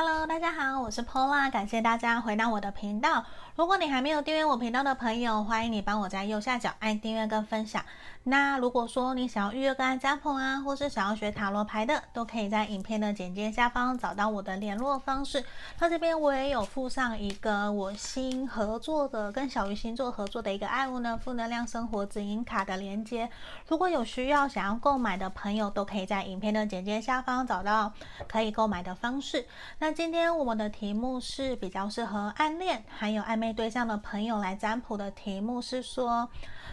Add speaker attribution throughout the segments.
Speaker 1: Hello，大家好，我是 Pola，感谢大家回到我的频道。如果你还没有订阅我频道的朋友，欢迎你帮我在右下角按订阅跟分享。那如果说你想要预约个案占卜啊，或是想要学塔罗牌的，都可以在影片的简介下方找到我的联络方式。那这边我也有附上一个我新合作的跟小鱼星座合作的一个爱物呢负能量生活指引卡的连接。如果有需要想要购买的朋友，都可以在影片的简介下方找到可以购买的方式。那今天我们的题目是比较适合暗恋还有暧昧对象的朋友来占卜的题目是说，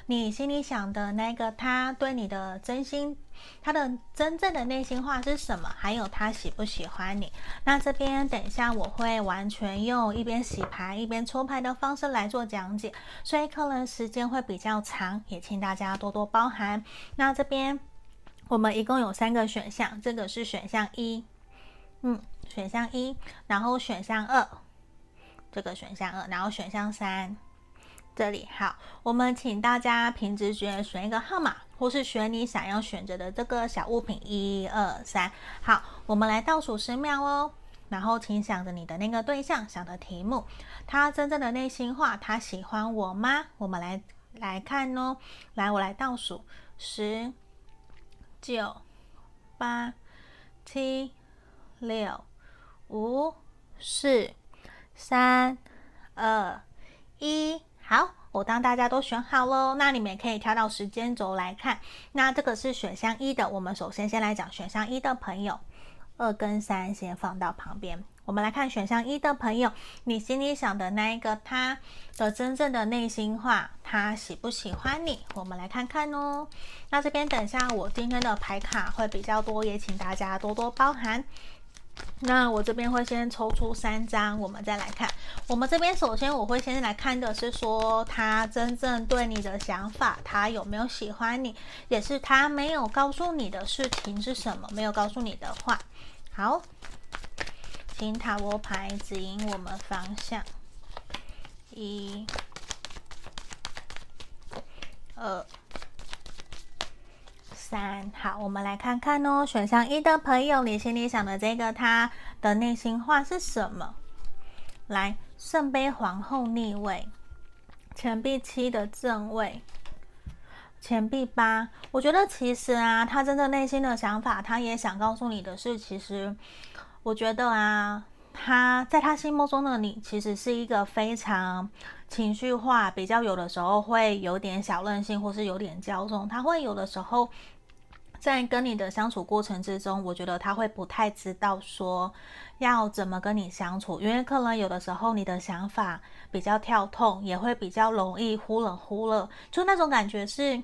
Speaker 1: 你心里想的那个他对你的真心，他的真正的内心话是什么？还有他喜不喜欢你？那这边等一下我会完全用一边洗牌一边抽牌的方式来做讲解，所以可能时间会比较长，也请大家多多包涵。那这边我们一共有三个选项，这个是选项一。嗯，选项一，然后选项二，这个选项二，然后选项三，这里好，我们请大家凭直觉选一个号码，或是选你想要选择的这个小物品，一二三，好，我们来倒数十秒哦，然后请想着你的那个对象，想的题目，他真正的内心话，他喜欢我吗？我们来来看哦，来，我来倒数，十、九、八、七。六、五、四、三、二、一，好，我当大家都选好喽，那你们也可以跳到时间轴来看。那这个是选项一的，我们首先先来讲选项一的朋友，二跟三先放到旁边。我们来看选项一的朋友，你心里想的那一个他的真正的内心话，他喜不喜欢你？我们来看看哦。那这边等一下我今天的牌卡会比较多，也请大家多多包涵。那我这边会先抽出三张，我们再来看。我们这边首先我会先来看的是说，他真正对你的想法，他有没有喜欢你，也是他没有告诉你的事情是什么，没有告诉你的话。好，请塔罗牌指引我们方向。一、二。三，好，我们来看看哦。选项一的朋友，你心里想的这个他的内心话是什么？来，圣杯皇后逆位，钱币七的正位，钱币八。我觉得其实啊，他真正内心的想法，他也想告诉你的是，其实我觉得啊，他在他心目中的你，其实是一个非常情绪化，比较有的时候会有点小任性，或是有点骄纵。他会有的时候。在跟你的相处过程之中，我觉得他会不太知道说要怎么跟你相处，因为可能有的时候你的想法比较跳痛，也会比较容易忽冷忽热，就那种感觉是，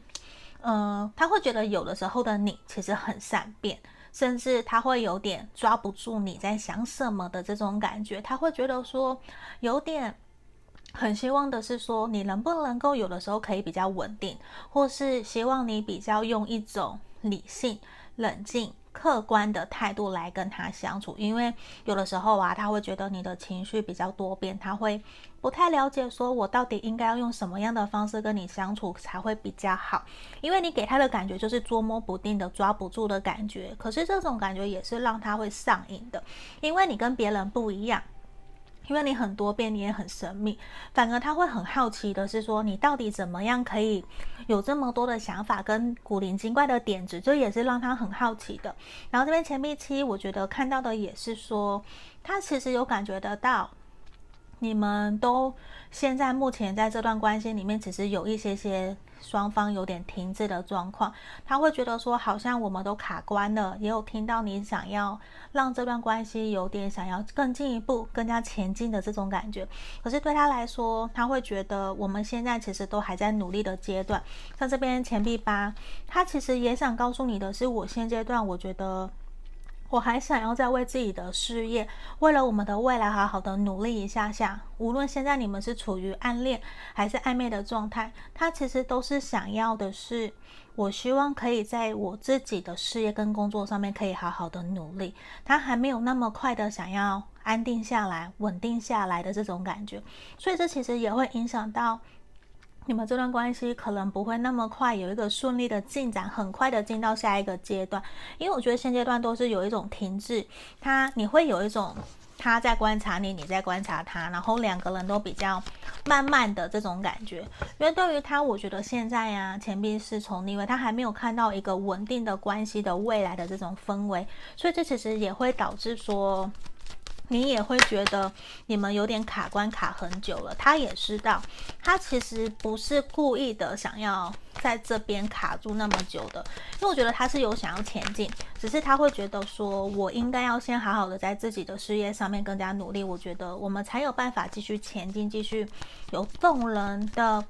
Speaker 1: 嗯、他会觉得有的时候的你其实很善变，甚至他会有点抓不住你在想什么的这种感觉，他会觉得说有点很希望的是说你能不能够有的时候可以比较稳定，或是希望你比较用一种。理性、冷静、客观的态度来跟他相处，因为有的时候啊，他会觉得你的情绪比较多变，他会不太了解，说我到底应该要用什么样的方式跟你相处才会比较好，因为你给他的感觉就是捉摸不定的、抓不住的感觉，可是这种感觉也是让他会上瘾的，因为你跟别人不一样。因为你很多变，你也很神秘，反而他会很好奇的是说，你到底怎么样可以有这么多的想法跟古灵精怪的点子，这也是让他很好奇的。然后这边钱币七，我觉得看到的也是说，他其实有感觉得到。你们都现在目前在这段关系里面，其实有一些些双方有点停滞的状况，他会觉得说好像我们都卡关了，也有听到你想要让这段关系有点想要更进一步、更加前进的这种感觉。可是对他来说，他会觉得我们现在其实都还在努力的阶段。像这边钱币八，他其实也想告诉你的是，我现阶段我觉得。我还想要再为自己的事业，为了我们的未来，好好的努力一下下。无论现在你们是处于暗恋还是暧昧的状态，他其实都是想要的是，我希望可以在我自己的事业跟工作上面可以好好的努力。他还没有那么快的想要安定下来、稳定下来的这种感觉，所以这其实也会影响到。你们这段关系可能不会那么快有一个顺利的进展，很快的进到下一个阶段，因为我觉得现阶段都是有一种停滞，他你会有一种他在观察你，你在观察他，然后两个人都比较慢慢的这种感觉。因为对于他，我觉得现在呀、啊，钱币是从逆位，他还没有看到一个稳定的关系的未来的这种氛围，所以这其实也会导致说。你也会觉得你们有点卡关卡很久了，他也知道，他其实不是故意的想要在这边卡住那么久的，因为我觉得他是有想要前进，只是他会觉得说，我应该要先好好的在自己的事业上面更加努力，我觉得我们才有办法继续前进，继续有动人的，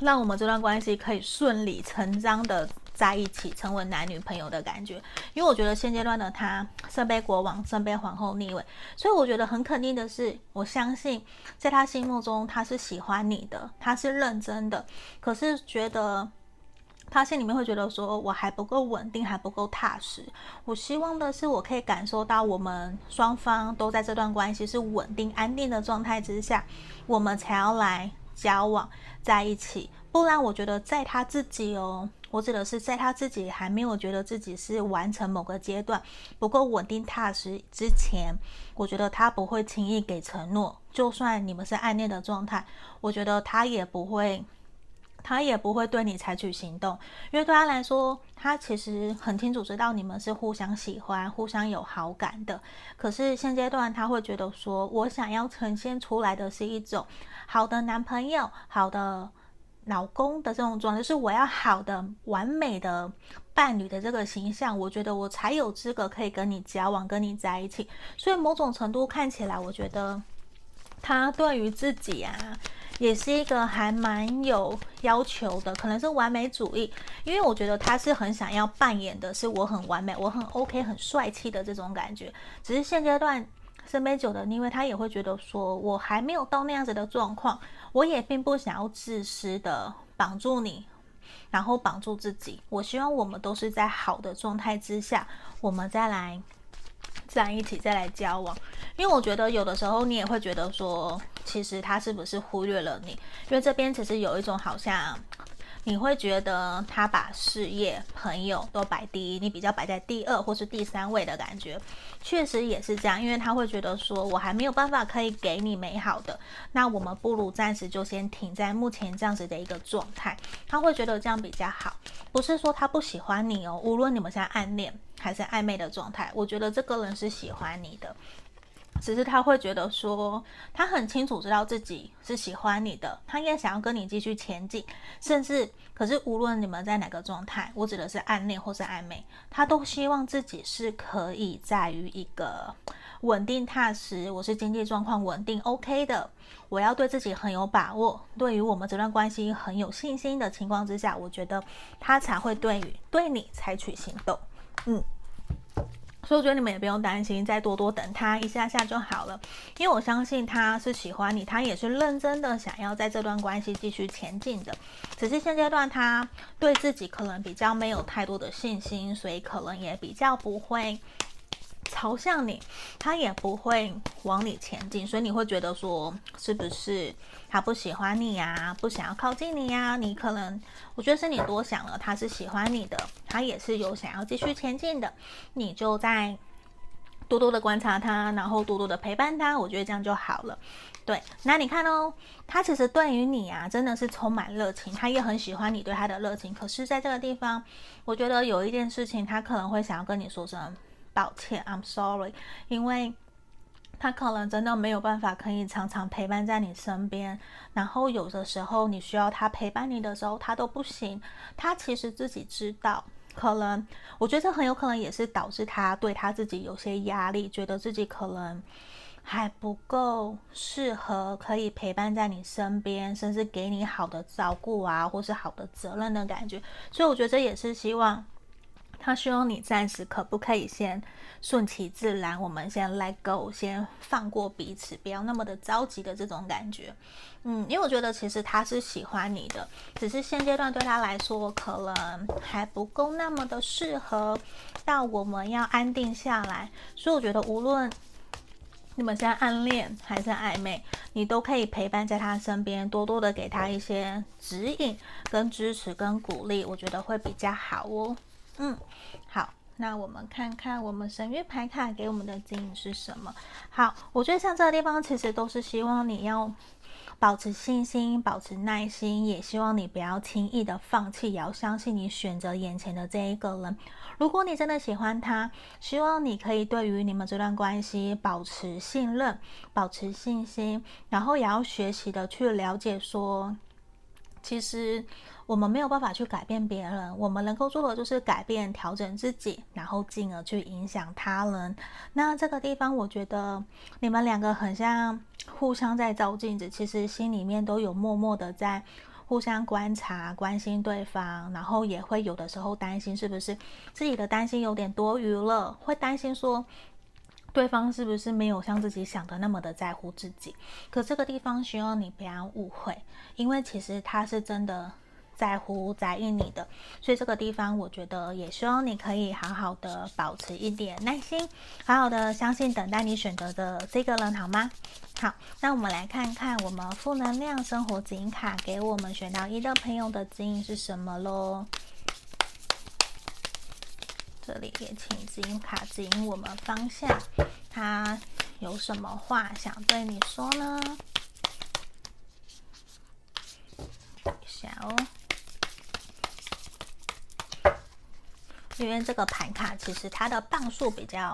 Speaker 1: 让我们这段关系可以顺理成章的。在一起成为男女朋友的感觉，因为我觉得现阶段的他圣杯国王、圣杯皇后逆位，所以我觉得很肯定的是，我相信在他心目中他是喜欢你的，他是认真的，可是觉得他心里面会觉得说我还不够稳定，还不够踏实。我希望的是我可以感受到我们双方都在这段关系是稳定安定的状态之下，我们才要来交往在一起，不然我觉得在他自己哦。我指的是，在他自己还没有觉得自己是完成某个阶段不够稳定踏实之前，我觉得他不会轻易给承诺。就算你们是暗恋的状态，我觉得他也不会，他也不会对你采取行动，因为对他来说，他其实很清楚知道你们是互相喜欢、互相有好感的。可是现阶段他会觉得说，我想要呈现出来的是一种好的男朋友，好的。老公的这种状态，是我要好的、完美的伴侣的这个形象，我觉得我才有资格可以跟你交往、跟你在一起。所以某种程度看起来，我觉得他对于自己啊，也是一个还蛮有要求的，可能是完美主义。因为我觉得他是很想要扮演的是我很完美、我很 OK、很帅气的这种感觉。只是现阶段圣杯九的因为，他也会觉得说我还没有到那样子的状况。我也并不想要自私的绑住你，然后绑住自己。我希望我们都是在好的状态之下，我们再来在一起，再来交往。因为我觉得有的时候你也会觉得说，其实他是不是忽略了你？因为这边其实有一种好像。你会觉得他把事业、朋友都摆第一，你比较摆在第二或是第三位的感觉，确实也是这样。因为他会觉得说，我还没有办法可以给你美好的，那我们不如暂时就先停在目前这样子的一个状态。他会觉得这样比较好，不是说他不喜欢你哦。无论你们现在暗恋还是暧昧的状态，我觉得这个人是喜欢你的。只是他会觉得说，他很清楚知道自己是喜欢你的，他也想要跟你继续前进，甚至可是无论你们在哪个状态，我指的是暗恋或是暧昧，他都希望自己是可以在于一个稳定踏实，我是经济状况稳定 OK 的，我要对自己很有把握，对于我们这段关系很有信心的情况之下，我觉得他才会对于对你采取行动，嗯。所以我觉得你们也不用担心，再多多等他一下下就好了。因为我相信他是喜欢你，他也是认真的想要在这段关系继续前进的。只是现阶段他对自己可能比较没有太多的信心，所以可能也比较不会。朝向你，他也不会往你前进，所以你会觉得说，是不是他不喜欢你呀？不想要靠近你呀？你可能，我觉得是你多想了，他是喜欢你的，他也是有想要继续前进的，你就在多多的观察他，然后多多的陪伴他，我觉得这样就好了。对，那你看哦，他其实对于你啊，真的是充满热情，他也很喜欢你对他的热情。可是，在这个地方，我觉得有一件事情，他可能会想要跟你说声。抱歉，I'm sorry，因为他可能真的没有办法可以常常陪伴在你身边，然后有的时候你需要他陪伴你的时候，他都不行。他其实自己知道，可能我觉得这很有可能也是导致他对他自己有些压力，觉得自己可能还不够适合可以陪伴在你身边，甚至给你好的照顾啊，或是好的责任的感觉。所以我觉得这也是希望。他希望你暂时可不可以先顺其自然，我们先 let go，先放过彼此，不要那么的着急的这种感觉。嗯，因为我觉得其实他是喜欢你的，只是现阶段对他来说可能还不够那么的适合，到我们要安定下来。所以我觉得无论你们现在暗恋还是暧昧，你都可以陪伴在他身边，多多的给他一些指引、跟支持、跟鼓励，我觉得会比较好哦。嗯，好，那我们看看我们神諭牌卡给我们的指引是什么？好，我觉得像这个地方其实都是希望你要保持信心，保持耐心，也希望你不要轻易的放弃，也要相信你选择眼前的这一个人。如果你真的喜欢他，希望你可以对于你们这段关系保持信任，保持信心，然后也要学习的去了解说，其实。我们没有办法去改变别人，我们能够做的就是改变、调整自己，然后进而去影响他人。那这个地方，我觉得你们两个很像互相在照镜子，其实心里面都有默默的在互相观察、关心对方，然后也会有的时候担心是不是自己的担心有点多余了，会担心说对方是不是没有像自己想的那么的在乎自己。可这个地方需要你不要误会，因为其实他是真的。在乎在意你的，所以这个地方我觉得也希望你可以好好的保持一点耐心，好好的相信等待你选择的这个人，好吗？好，那我们来看看我们负能量生活指引卡给我们选到一的朋友的指引是什么喽？这里也请指引卡指引我们方向，他有什么话想对你说呢？等一下哦。因为这个盘卡其实它的磅数比较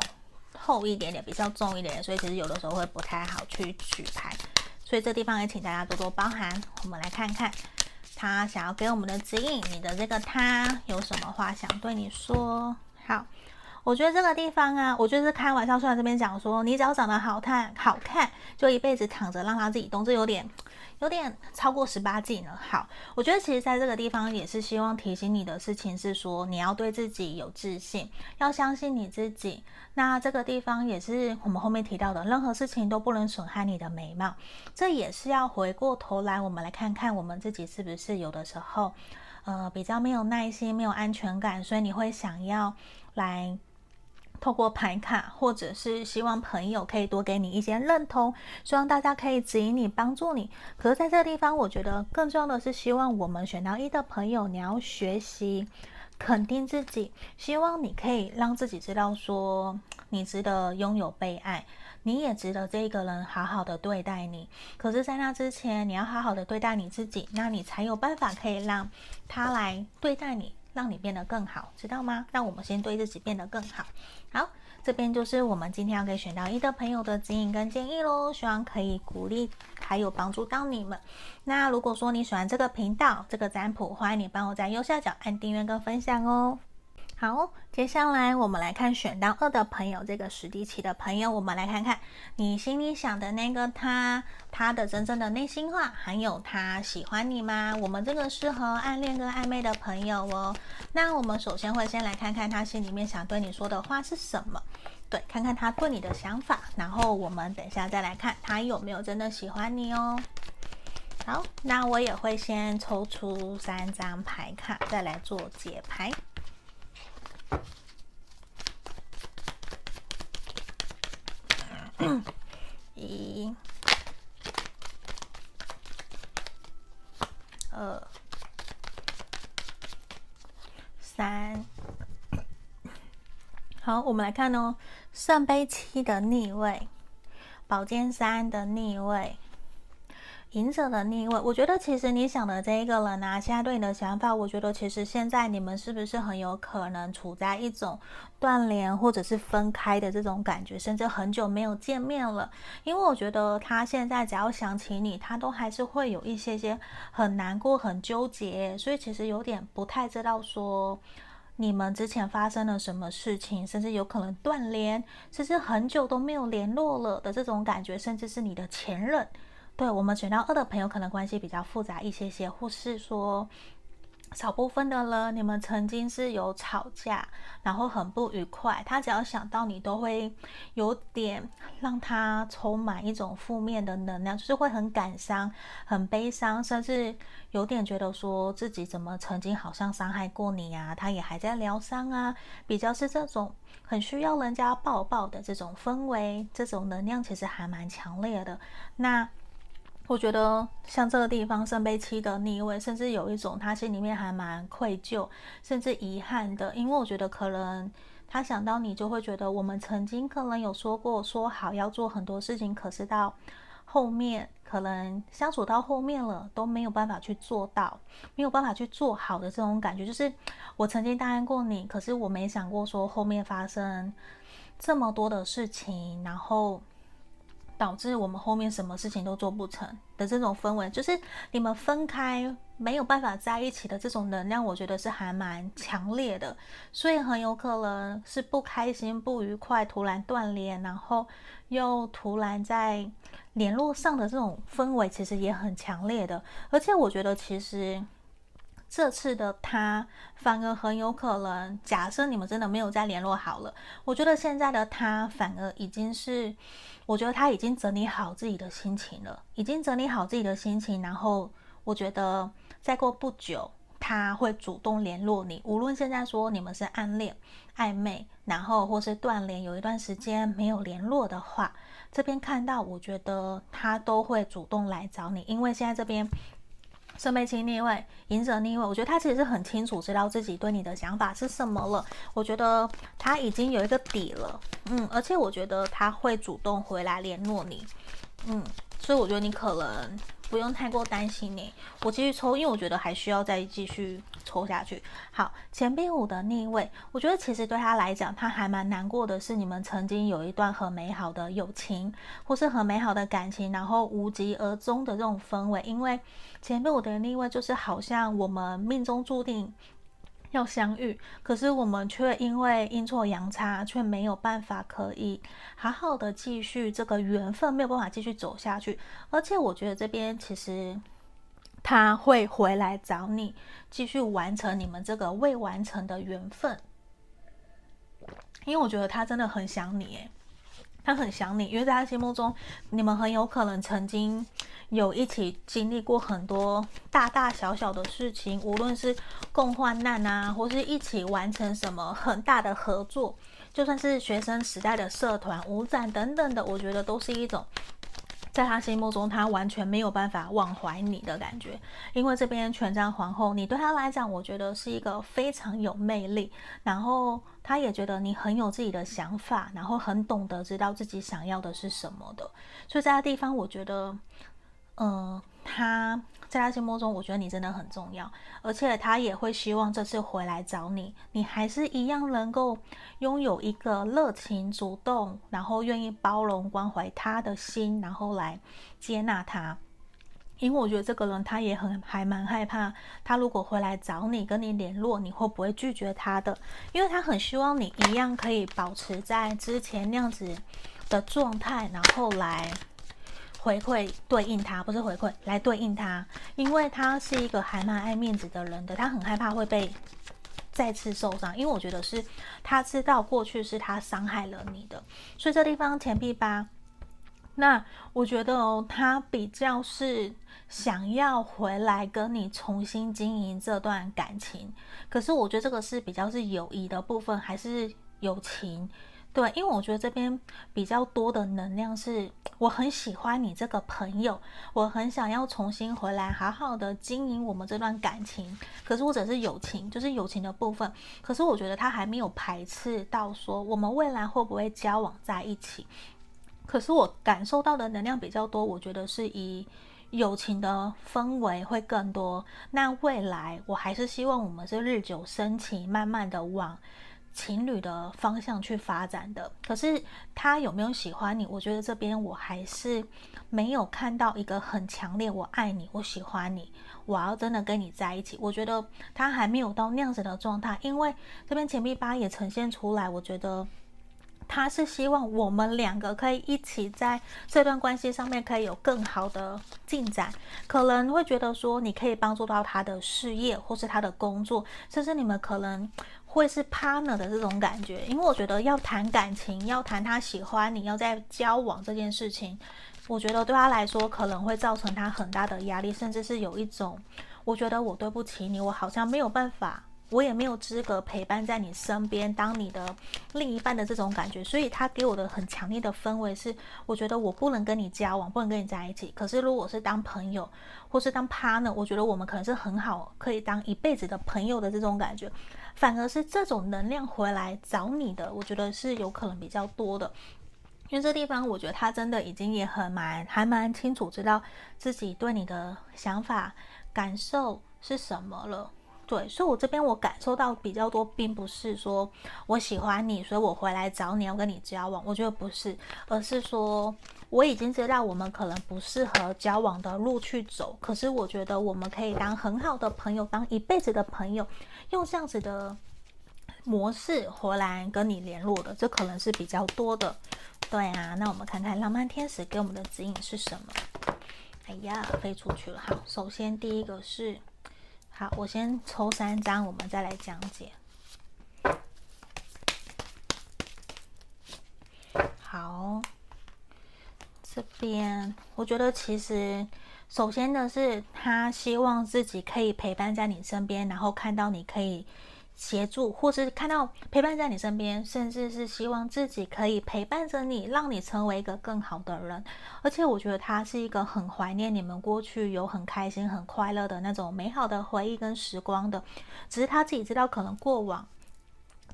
Speaker 1: 厚一点点，比较重一点，所以其实有的时候会不太好去取牌，所以这地方也请大家多多包涵。我们来看看他想要给我们的指引，你的这个他有什么话想对你说？好，我觉得这个地方啊，我就是开玩笑，虽然这边讲说你只要长得好看，好看就一辈子躺着让他自己动，这有点。有点超过十八禁了。好，我觉得其实在这个地方也是希望提醒你的事情是说，你要对自己有自信，要相信你自己。那这个地方也是我们后面提到的，任何事情都不能损害你的美貌。这也是要回过头来，我们来看看我们自己是不是有的时候，呃，比较没有耐心、没有安全感，所以你会想要来。透过牌卡，或者是希望朋友可以多给你一些认同，希望大家可以指引你、帮助你。可是在这个地方，我觉得更重要的是，希望我们选到一的朋友，你要学习肯定自己，希望你可以让自己知道说，你值得拥有被爱，你也值得这一个人好好的对待你。可是，在那之前，你要好好的对待你自己，那你才有办法可以让他来对待你。让你变得更好，知道吗？让我们先对自己变得更好。好，这边就是我们今天要给选到一的朋友的指引跟建议喽，希望可以鼓励还有帮助到你们。那如果说你喜欢这个频道、这个占卜，欢迎你帮我在右下角按订阅跟分享哦。好，接下来我们来看选到二的朋友，这个史迪奇的朋友，我们来看看你心里想的那个他，他的真正的内心话，还有他喜欢你吗？我们这个适合暗恋跟暧昧的朋友哦。那我们首先会先来看看他心里面想对你说的话是什么，对，看看他对你的想法，然后我们等一下再来看他有没有真的喜欢你哦。好，那我也会先抽出三张牌卡，再来做解牌。一、二、三，好，我们来看哦，圣杯七的逆位，宝剑三的逆位。隐者的逆位，我觉得其实你想的这一个人啊，现在对你的想法，我觉得其实现在你们是不是很有可能处在一种断联或者是分开的这种感觉，甚至很久没有见面了。因为我觉得他现在只要想起你，他都还是会有一些些很难过、很纠结，所以其实有点不太知道说你们之前发生了什么事情，甚至有可能断联，甚至很久都没有联络了的这种感觉，甚至是你的前任。对，我们选到二的朋友，可能关系比较复杂一些些，或是说少部分的人，你们曾经是有吵架，然后很不愉快。他只要想到你，都会有点让他充满一种负面的能量，就是会很感伤、很悲伤，甚至有点觉得说自己怎么曾经好像伤害过你啊，他也还在疗伤啊，比较是这种很需要人家抱抱的这种氛围，这种能量其实还蛮强烈的。那。我觉得像这个地方圣杯七的逆位，甚至有一种他心里面还蛮愧疚，甚至遗憾的，因为我觉得可能他想到你就会觉得我们曾经可能有说过说好要做很多事情，可是到后面可能相处到后面了都没有办法去做到，没有办法去做好的这种感觉，就是我曾经答应过你，可是我没想过说后面发生这么多的事情，然后。导致我们后面什么事情都做不成的这种氛围，就是你们分开没有办法在一起的这种能量，我觉得是还蛮强烈的，所以很有可能是不开心、不愉快，突然断联，然后又突然在联络上的这种氛围，其实也很强烈的。而且我觉得，其实这次的他反而很有可能，假设你们真的没有再联络好了，我觉得现在的他反而已经是。我觉得他已经整理好自己的心情了，已经整理好自己的心情，然后我觉得再过不久他会主动联络你，无论现在说你们是暗恋、暧昧，然后或是断联，有一段时间没有联络的话，这边看到我觉得他都会主动来找你，因为现在这边。圣杯七逆位，隐者逆位，我觉得他其实是很清楚知道自己对你的想法是什么了。我觉得他已经有一个底了，嗯，而且我觉得他会主动回来联络你，嗯，所以我觉得你可能。不用太过担心你，我继续抽，因为我觉得还需要再继续抽下去。好，钱币五的逆位，我觉得其实对他来讲，他还蛮难过的是你们曾经有一段很美好的友情，或是很美好的感情，然后无疾而终的这种氛围。因为钱币五的逆位就是好像我们命中注定。要相遇，可是我们却因为阴错阳差，却没有办法可以好好的继续这个缘分，没有办法继续走下去。而且我觉得这边其实他会回来找你，继续完成你们这个未完成的缘分，因为我觉得他真的很想你，诶，他很想你，因为在他心目中，你们很有可能曾经。有一起经历过很多大大小小的事情，无论是共患难啊，或是一起完成什么很大的合作，就算是学生时代的社团、舞展等等的，我觉得都是一种。在他心目中，他完全没有办法忘怀你的感觉，因为这边权杖皇后，你对他来讲，我觉得是一个非常有魅力，然后他也觉得你很有自己的想法，然后很懂得知道自己想要的是什么的，所以在这地方，我觉得。嗯，他在他心目中，我觉得你真的很重要，而且他也会希望这次回来找你，你还是一样能够拥有一个热情、主动，然后愿意包容、关怀他的心，然后来接纳他。因为我觉得这个人他也很还蛮害怕，他如果回来找你、跟你联络，你会不会拒绝他的？因为他很希望你一样可以保持在之前那样子的状态，然后来。回馈对应他，不是回馈来对应他，因为他是一个还蛮爱面子的人的，他很害怕会被再次受伤，因为我觉得是他知道过去是他伤害了你的，所以这地方钱币八，那我觉得哦，他比较是想要回来跟你重新经营这段感情，可是我觉得这个是比较是友谊的部分，还是友情？对，因为我觉得这边比较多的能量是，我很喜欢你这个朋友，我很想要重新回来，好好的经营我们这段感情。可是或者是友情，就是友情的部分。可是我觉得他还没有排斥到说我们未来会不会交往在一起。可是我感受到的能量比较多，我觉得是以友情的氛围会更多。那未来我还是希望我们是日久生情，慢慢的往。情侣的方向去发展的，可是他有没有喜欢你？我觉得这边我还是没有看到一个很强烈，我爱你，我喜欢你，我要真的跟你在一起。我觉得他还没有到那样子的状态，因为这边钱币八也呈现出来，我觉得他是希望我们两个可以一起在这段关系上面可以有更好的进展，可能会觉得说你可以帮助到他的事业或是他的工作，甚至你们可能。会是 partner 的这种感觉，因为我觉得要谈感情，要谈他喜欢你，要在交往这件事情，我觉得对他来说可能会造成他很大的压力，甚至是有一种，我觉得我对不起你，我好像没有办法我也没有资格陪伴在你身边，当你的另一半的这种感觉，所以他给我的很强烈的氛围是，我觉得我不能跟你交往，不能跟你在一起。可是如果是当朋友，或是当 partner，我觉得我们可能是很好，可以当一辈子的朋友的这种感觉。反而是这种能量回来找你的，我觉得是有可能比较多的。因为这地方，我觉得他真的已经也很蛮，还蛮清楚知道自己对你的想法、感受是什么了。对，所以我这边我感受到比较多，并不是说我喜欢你，所以我回来找你要跟你交往，我觉得不是，而是说我已经知道我们可能不适合交往的路去走，可是我觉得我们可以当很好的朋友，当一辈子的朋友，用这样子的模式回来跟你联络的，这可能是比较多的。对啊，那我们看看浪漫天使给我们的指引是什么？哎呀，飞出去了。好，首先第一个是。好，我先抽三张，我们再来讲解。好，这边我觉得其实首先的是他希望自己可以陪伴在你身边，然后看到你可以。协助，或是看到陪伴在你身边，甚至是希望自己可以陪伴着你，让你成为一个更好的人。而且我觉得他是一个很怀念你们过去有很开心、很快乐的那种美好的回忆跟时光的。只是他自己知道，可能过往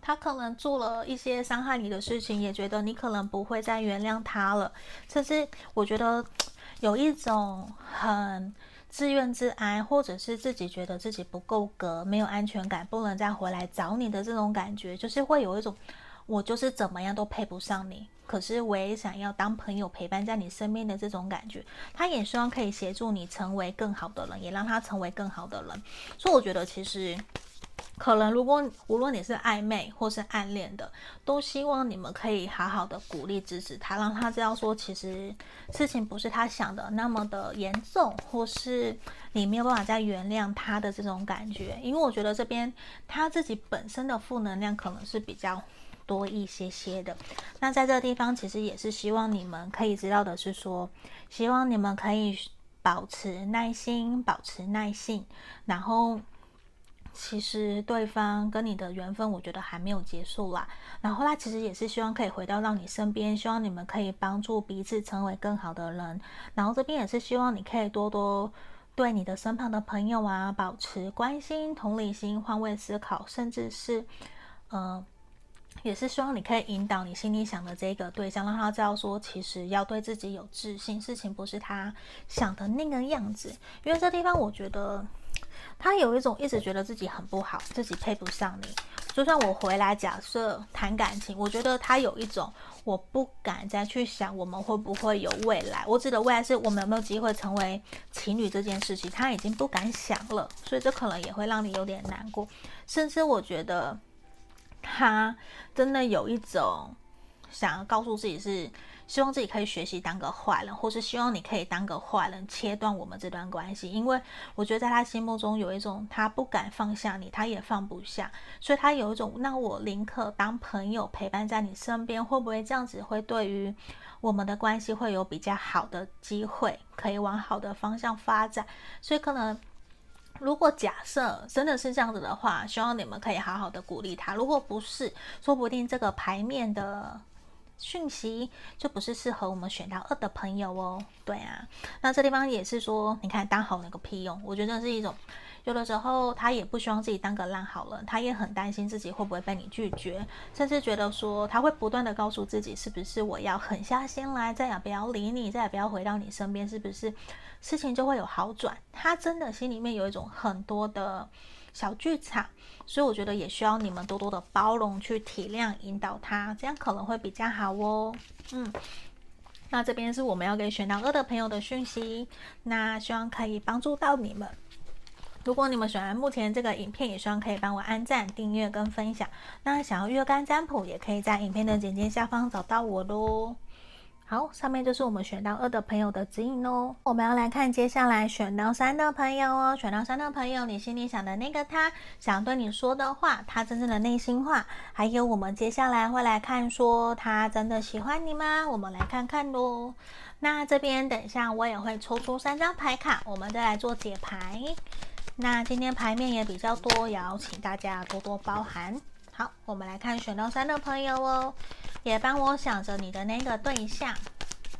Speaker 1: 他可能做了一些伤害你的事情，也觉得你可能不会再原谅他了。甚至我觉得有一种很。自怨自哀，或者是自己觉得自己不够格，没有安全感，不能再回来找你的这种感觉，就是会有一种我就是怎么样都配不上你，可是我也想要当朋友陪伴在你身边的这种感觉。他也希望可以协助你成为更好的人，也让他成为更好的人。所以我觉得其实。可能，如果无论你是暧昧或是暗恋的，都希望你们可以好好的鼓励支持他，让他知道说，其实事情不是他想的那么的严重，或是你没有办法再原谅他的这种感觉。因为我觉得这边他自己本身的负能量可能是比较多一些些的。那在这个地方，其实也是希望你们可以知道的是说，希望你们可以保持耐心，保持耐性，然后。其实对方跟你的缘分，我觉得还没有结束啦。然后他其实也是希望可以回到到你身边，希望你们可以帮助彼此成为更好的人。然后这边也是希望你可以多多对你的身旁的朋友啊，保持关心、同理心、换位思考，甚至是，呃，也是希望你可以引导你心里想的这个对象，让他知道说，其实要对自己有自信，事情不是他想的那个样子。因为这地方我觉得。他有一种一直觉得自己很不好，自己配不上你。就算我回来假设谈感情，我觉得他有一种我不敢再去想我们会不会有未来。我指的未来是我们有没有机会成为情侣这件事情，他已经不敢想了。所以这可能也会让你有点难过，甚至我觉得他真的有一种想要告诉自己是。希望自己可以学习当个坏人，或是希望你可以当个坏人，切断我们这段关系。因为我觉得在他心目中有一种他不敢放下你，他也放不下，所以他有一种那我宁可当朋友陪伴在你身边，会不会这样子会对于我们的关系会有比较好的机会，可以往好的方向发展？所以可能如果假设真的是这样子的话，希望你们可以好好的鼓励他。如果不是，说不定这个牌面的。讯息就不是适合我们选到二的朋友哦。对啊，那这地方也是说，你看当好人有个屁用？我觉得是一种，有的时候他也不希望自己当个烂好人，他也很担心自己会不会被你拒绝，甚至觉得说他会不断的告诉自己，是不是我要狠下心来，再也不要理你，再也不要回到你身边，是不是事情就会有好转？他真的心里面有一种很多的。小剧场，所以我觉得也需要你们多多的包容，去体谅、引导他，这样可能会比较好哦。嗯，那这边是我们要给选到二的朋友的讯息，那希望可以帮助到你们。如果你们喜欢目前这个影片，也希望可以帮我按赞、订阅跟分享。那想要月干占卜，也可以在影片的简介下方找到我喽。好，上面就是我们选到二的朋友的指引哦。我们要来看接下来选到三的朋友哦。选到三的朋友，你心里想的那个他，想对你说的话，他真正的内心话，还有我们接下来会来看说他真的喜欢你吗？我们来看看喽。那这边等一下我也会抽出三张牌卡，我们再来做解牌。那今天牌面也比较多，也要请大家多多包涵。好，我们来看选到三的朋友哦，也帮我想着你的那个对象。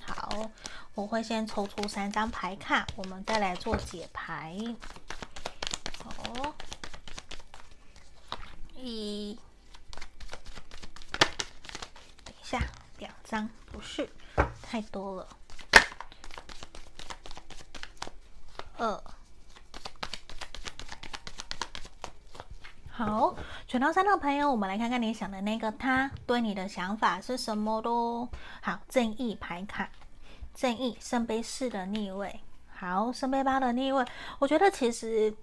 Speaker 1: 好，我会先抽出三张牌卡，我们再来做解牌。好，一，等一下，两张不是太多了。二。好，选到三的朋友，我们来看看你想的那个他对你的想法是什么喽？好，正义牌卡，正义圣杯四的逆位，好，圣杯八的逆位。我觉得其实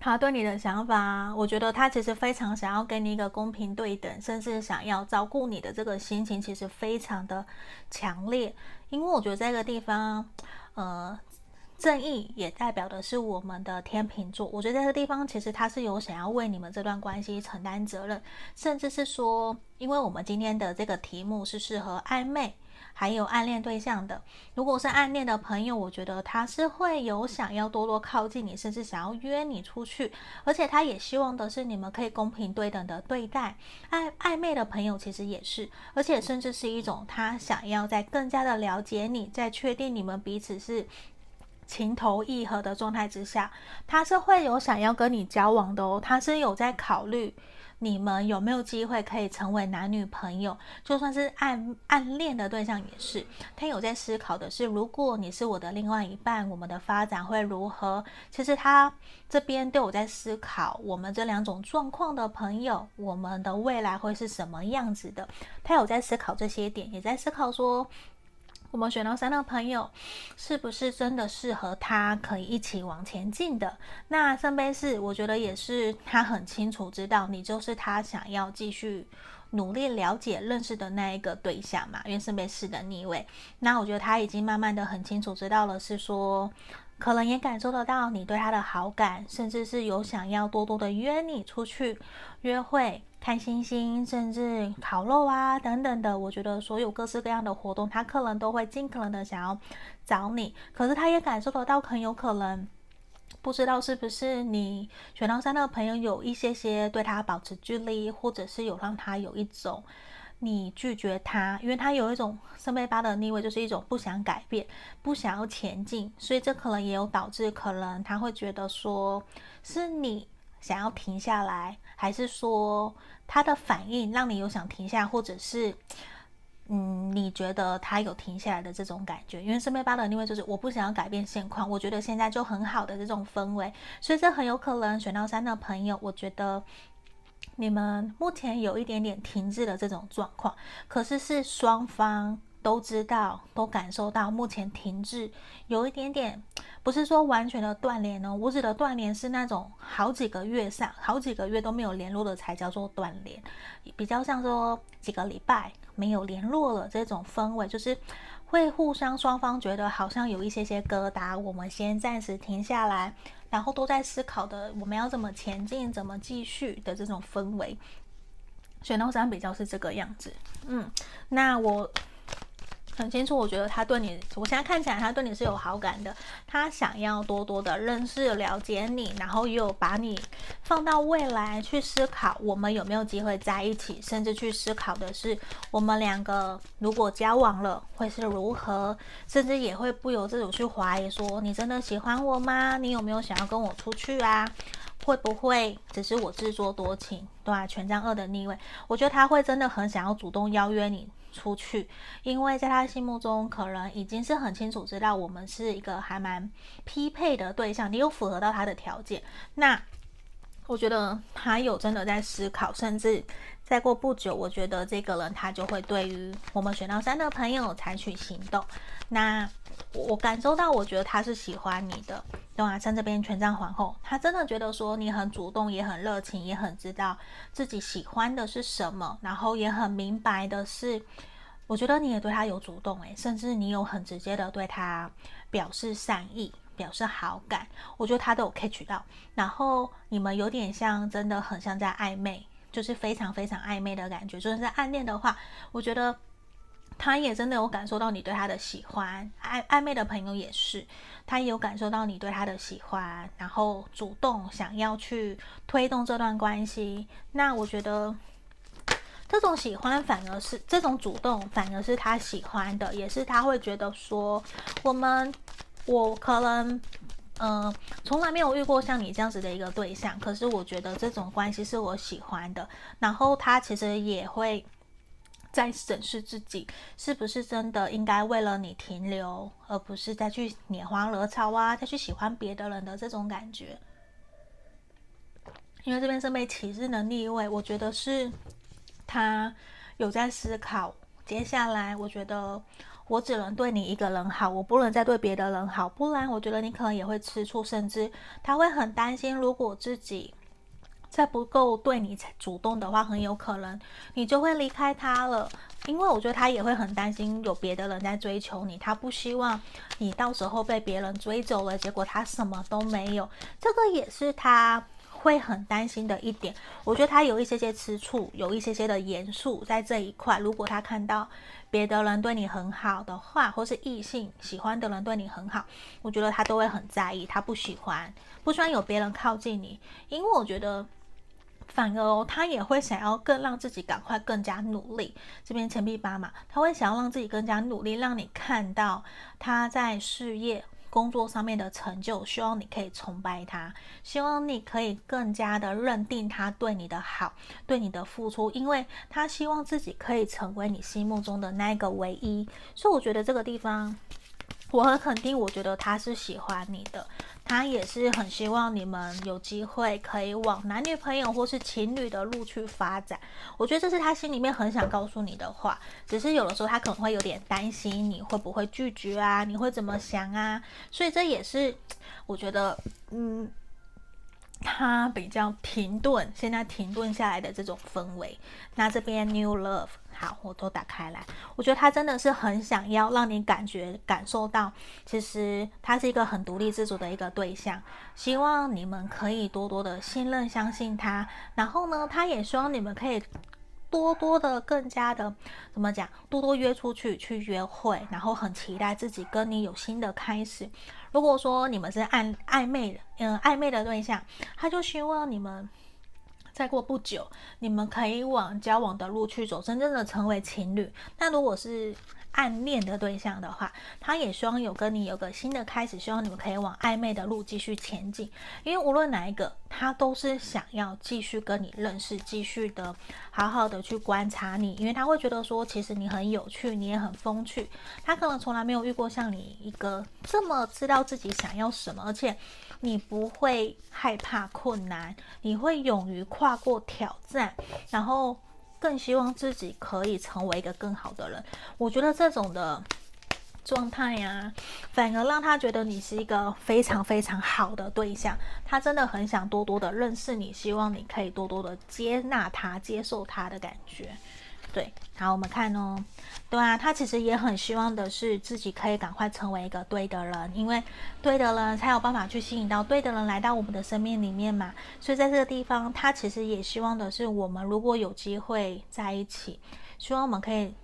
Speaker 1: 他对你的想法，我觉得他其实非常想要给你一个公平对等，甚至想要照顾你的这个心情，其实非常的强烈。因为我觉得这个地方，呃。正义也代表的是我们的天秤座，我觉得这个地方其实他是有想要为你们这段关系承担责任，甚至是说，因为我们今天的这个题目是适合暧昧还有暗恋对象的。如果是暗恋的朋友，我觉得他是会有想要多多靠近你，甚至想要约你出去，而且他也希望的是你们可以公平对等的对待。暧暧昧的朋友其实也是，而且甚至是一种他想要在更加的了解你，再确定你们彼此是。情投意合的状态之下，他是会有想要跟你交往的哦。他是有在考虑你们有没有机会可以成为男女朋友，就算是暗暗恋的对象也是。他有在思考的是，如果你是我的另外一半，我们的发展会如何？其实他这边都有在思考，我们这两种状况的朋友，我们的未来会是什么样子的？他有在思考这些点，也在思考说。我们选到三的朋友，是不是真的适合他可以一起往前进的？那圣杯四，我觉得也是他很清楚知道你就是他想要继续努力了解、认识的那一个对象嘛。因为圣杯四的逆位，那我觉得他已经慢慢的很清楚知道了，是说可能也感受得到你对他的好感，甚至是有想要多多的约你出去约会。看星星，甚至烤肉啊等等的，我觉得所有各式各样的活动，他可能都会尽可能的想要找你。可是他也感受得到，很有可能不知道是不是你选到三的朋友有一些些对他保持距离，或者是有让他有一种你拒绝他，因为他有一种圣杯八的逆位，就是一种不想改变、不想要前进，所以这可能也有导致，可能他会觉得说是你想要停下来，还是说？他的反应让你有想停下，或者是，嗯，你觉得他有停下来的这种感觉？因为圣杯八的逆位就是我不想要改变现况，我觉得现在就很好的这种氛围，所以这很有可能选到三的朋友，我觉得你们目前有一点点停滞的这种状况，可是是双方。都知道，都感受到，目前停滞有一点点，不是说完全的断联哦。我指的断联是那种好几个月上，好几个月都没有联络的才叫做断联，比较像说几个礼拜没有联络了这种氛围，就是会互相双方觉得好像有一些些疙瘩，我们先暂时停下来，然后都在思考的我们要怎么前进，怎么继续的这种氛围。选到三比较是这个样子，嗯，那我。很清楚，我觉得他对你，我现在看起来他对你是有好感的，他想要多多的认识、了解你，然后也有把你放到未来去思考，我们有没有机会在一起，甚至去思考的是我们两个如果交往了会是如何，甚至也会不由自主去怀疑说，你真的喜欢我吗？你有没有想要跟我出去啊？会不会只是我自作多情？对啊，权杖二的逆位，我觉得他会真的很想要主动邀约你。出去，因为在他心目中，可能已经是很清楚知道我们是一个还蛮匹配的对象，你有符合到他的条件。那我觉得他有真的在思考，甚至再过不久，我觉得这个人他就会对于我们选到三的朋友采取行动。那我感受到，我觉得他是喜欢你的。对啊，像这边权杖皇后，他真的觉得说你很主动，也很热情，也很知道自己喜欢的是什么，然后也很明白的是，我觉得你也对他有主动诶，甚至你有很直接的对他表示善意，表示好感，我觉得他都有 catch 到。然后你们有点像，真的很像在暧昧，就是非常非常暧昧的感觉。就是在暗恋的话，我觉得。他也真的有感受到你对他的喜欢，暧暧昧的朋友也是，他也有感受到你对他的喜欢，然后主动想要去推动这段关系。那我觉得这种喜欢反而是这种主动，反而是他喜欢的，也是他会觉得说，我们我可能嗯从来没有遇过像你这样子的一个对象，可是我觉得这种关系是我喜欢的，然后他其实也会。在审视自己是不是真的应该为了你停留，而不是再去拈花惹草啊，再去喜欢别的人的这种感觉。因为这边是被启示的逆位，我觉得是他有在思考。接下来，我觉得我只能对你一个人好，我不能再对别的人好，不然我觉得你可能也会吃醋，甚至他会很担心，如果自己。再不够对你主动的话，很有可能你就会离开他了。因为我觉得他也会很担心有别的人在追求你，他不希望你到时候被别人追走了，结果他什么都没有。这个也是他会很担心的一点。我觉得他有一些些吃醋，有一些些的严肃在这一块。如果他看到别的人对你很好的话，或是异性喜欢的人对你很好，我觉得他都会很在意。他不喜欢，不喜欢有别人靠近你，因为我觉得。反而，他也会想要更让自己赶快更加努力。这边钱币八嘛，他会想要让自己更加努力，让你看到他在事业、工作上面的成就。希望你可以崇拜他，希望你可以更加的认定他对你的好，对你的付出，因为他希望自己可以成为你心目中的那个唯一。所以我觉得这个地方，我很肯定，我觉得他是喜欢你的。他也是很希望你们有机会可以往男女朋友或是情侣的路去发展。我觉得这是他心里面很想告诉你的话，只是有的时候他可能会有点担心你会不会拒绝啊，你会怎么想啊？所以这也是我觉得，嗯。他比较停顿，现在停顿下来的这种氛围。那这边 New Love，好，我都打开来。我觉得他真的是很想要让你感觉、感受到，其实他是一个很独立自主的一个对象。希望你们可以多多的信任、相信他。然后呢，他也希望你们可以。多多的，更加的，怎么讲？多多约出去去约会，然后很期待自己跟你有新的开始。如果说你们是暧暧昧的，嗯，暧昧的对象，他就希望你们再过不久，你们可以往交往的路去走，真正的成为情侣。那如果是暗恋的对象的话，他也希望有跟你有个新的开始，希望你们可以往暧昧的路继续前进。因为无论哪一个，他都是想要继续跟你认识，继续的好好的去观察你，因为他会觉得说，其实你很有趣，你也很风趣。他可能从来没有遇过像你一个这么知道自己想要什么，而且你不会害怕困难，你会勇于跨过挑战，然后。更希望自己可以成为一个更好的人，我觉得这种的状态呀，反而让他觉得你是一个非常非常好的对象。他真的很想多多的认识你，希望你可以多多的接纳他、接受他的感觉。对，好，我们看哦，对啊，他其实也很希望的是自己可以赶快成为一个对的人，因为对的人才有办法去吸引到对的人来到我们的生命里面嘛。所以在这个地方，他其实也希望的是，我们如果有机会在一起，希望我们可以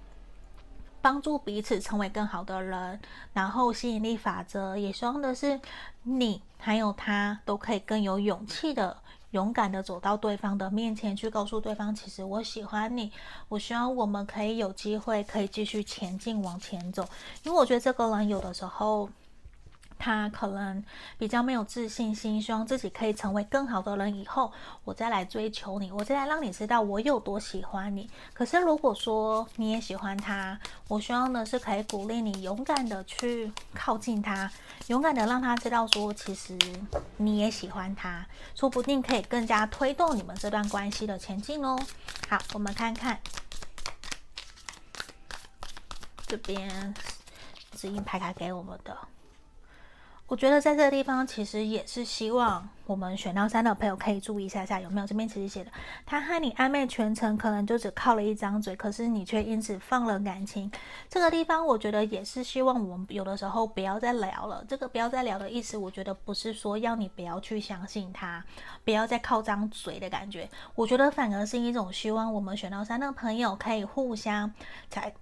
Speaker 1: 帮助彼此成为更好的人。然后吸引力法则也希望的是，你还有他都可以更有勇气的。勇敢的走到对方的面前去，告诉对方，其实我喜欢你。我希望我们可以有机会，可以继续前进，往前走。因为我觉得这个人有的时候。他可能比较没有自信心，希望自己可以成为更好的人。以后我再来追求你，我再来让你知道我有多喜欢你。可是如果说你也喜欢他，我希望的是可以鼓励你勇敢的去靠近他，勇敢的让他知道说，其实你也喜欢他，说不定可以更加推动你们这段关系的前进哦。好，我们看看这边指引牌卡给我们的。我觉得在这个地方，其实也是希望我们选到三的朋友可以注意一下下有没有这边其实写的，他和你暧昧全程，可能就只靠了一张嘴，可是你却因此放了感情。这个地方，我觉得也是希望我们有的时候不要再聊了。这个不要再聊的意思，我觉得不是说要你不要去相信他，不要再靠张嘴的感觉。我觉得反而是一种希望我们选到三的朋友可以互相才。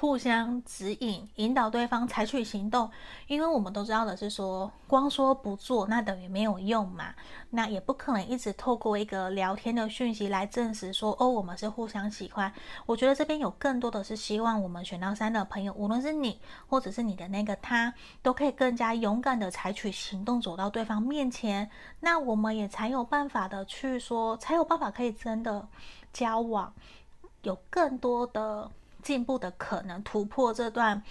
Speaker 1: 互相指引、引导对方采取行动，因为我们都知道的是说，光说不做，那等于没有用嘛。那也不可能一直透过一个聊天的讯息来证实说，哦，我们是互相喜欢。我觉得这边有更多的是希望我们选到三的朋友，无论是你或者是你的那个他，都可以更加勇敢的采取行动，走到对方面前。那我们也才有办法的去说，才有办法可以真的交往，有更多的。进步的可能，突破这段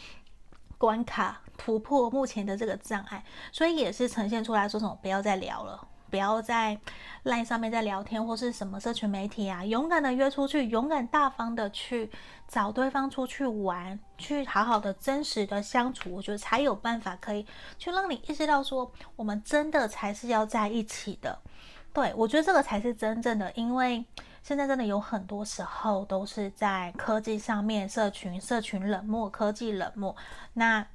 Speaker 1: 关卡，突破目前的这个障碍，所以也是呈现出来说什么不要再聊了，不要在 LINE 上面再聊天或是什么社群媒体啊，勇敢的约出去，勇敢大方的去找对方出去玩，去好好的真实的相处，我觉得才有办法可以去让你意识到说，我们真的才是要在一起的。对，我觉得这个才是真正的，因为。现在真的有很多时候都是在科技上面，社群社群冷漠，科技冷漠。那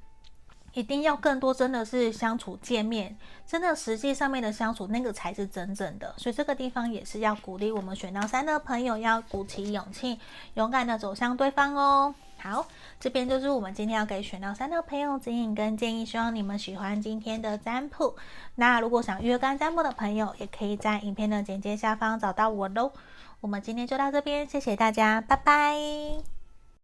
Speaker 1: 一定要更多，真的是相处见面，真的实际上面的相处，那个才是真正的。所以这个地方也是要鼓励我们选到三的朋友，要鼓起勇气，勇敢的走向对方哦。好，这边就是我们今天要给选到三的朋友指引跟建议，希望你们喜欢今天的占卜。那如果想约干占卜的朋友，也可以在影片的简介下方找到我喽。我们今天就到这边，谢谢大家，拜拜。